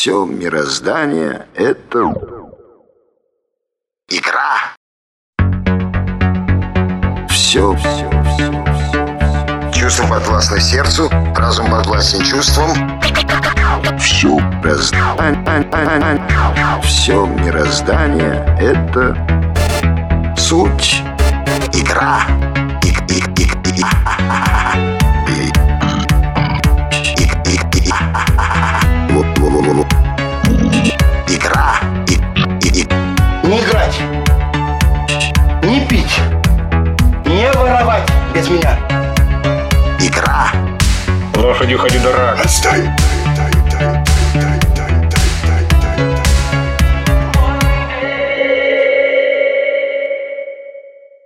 Все мироздание — это игра. Все, все, все, все. Чувство подвластно сердцу, разум подвластен чувствам. Все мироздание, все мироздание — это суть игра. Иг, Ходи дурак. Отстой.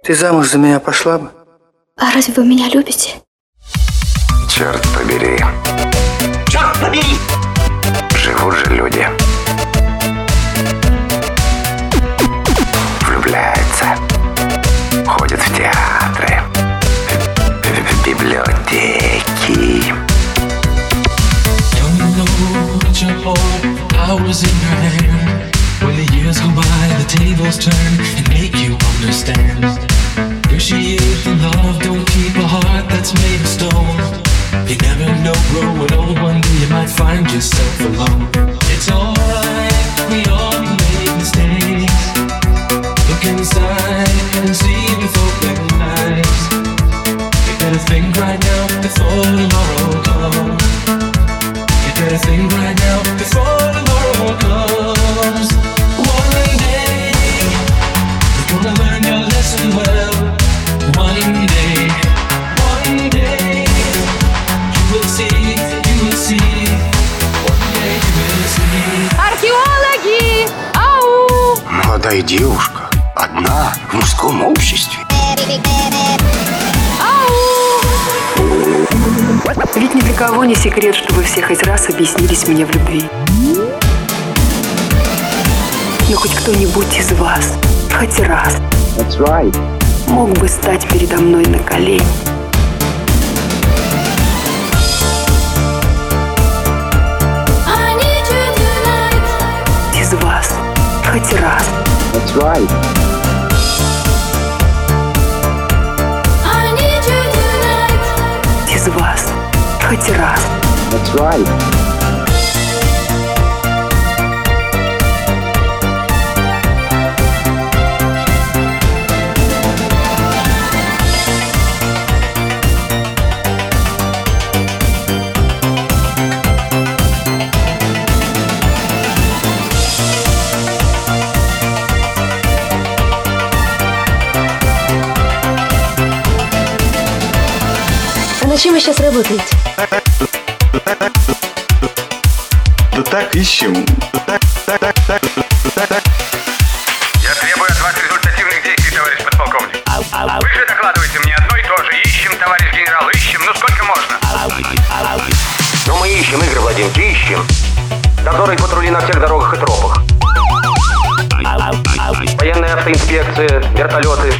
Ты замуж за меня пошла бы? А разве вы меня любите? Черт побери. Черт побери! Живут же люди. Heart, in your hand. When the years go by, the tables turn and make you understand. Appreciate the love, don't keep a heart that's made of stone. You never know, grow growing old, one day you might find yourself alone. It's alright, we all make mistakes. Look inside and see before getting nice. You better think right now before tomorrow comes. You better think right now before tomorrow comes. One day, you're gonna learn your lesson well. One day, one day, you will see, you will see. One day you will see. Археологи! Ау! Молодая девушка. Одна в мужском обществе. Ведь ни для кого не секрет, что вы все хоть раз объяснились мне в любви. Но хоть кто-нибудь из вас, хоть раз, мог бы стать передо мной на колени. Из вас, хоть раз, you tonight. из вас, хоть раз. А на чем вы сейчас работаете? Да так ищем. Так, так, так, так, так, так. Я требую от вас результативных действий, товарищ подполковник. Вы же докладываете мне одно и то же. Ищем, товарищ генерал, ищем. Ну сколько можно? Но мы ищем, Игорь Владимирович, ищем. Дозоры и патрули на всех дорогах и тропах. Военная автоинспекция, вертолеты.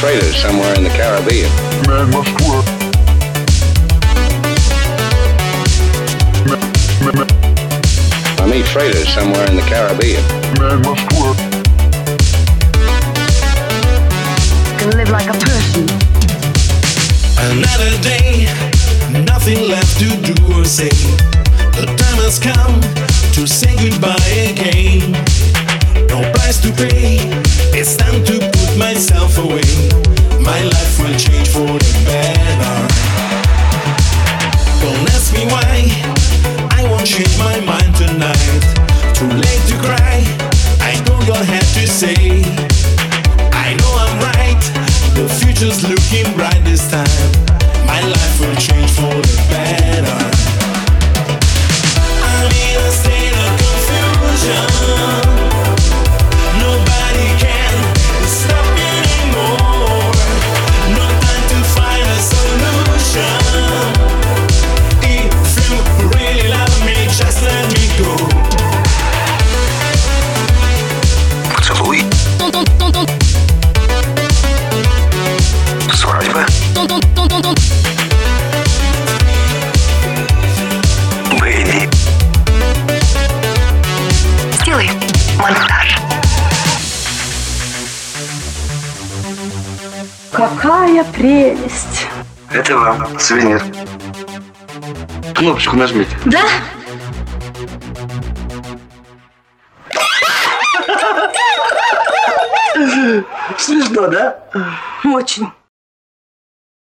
Freighters somewhere in the Caribbean. I meet freighters somewhere in the Caribbean. Can live like a person. Another day, nothing left to do or say. The time has come to say goodbye again. No price to pay, it's time to put myself away. estar Какая прелесть! Это вам сувенир. Кнопочку нажмите. Да? Смешно, да? Очень.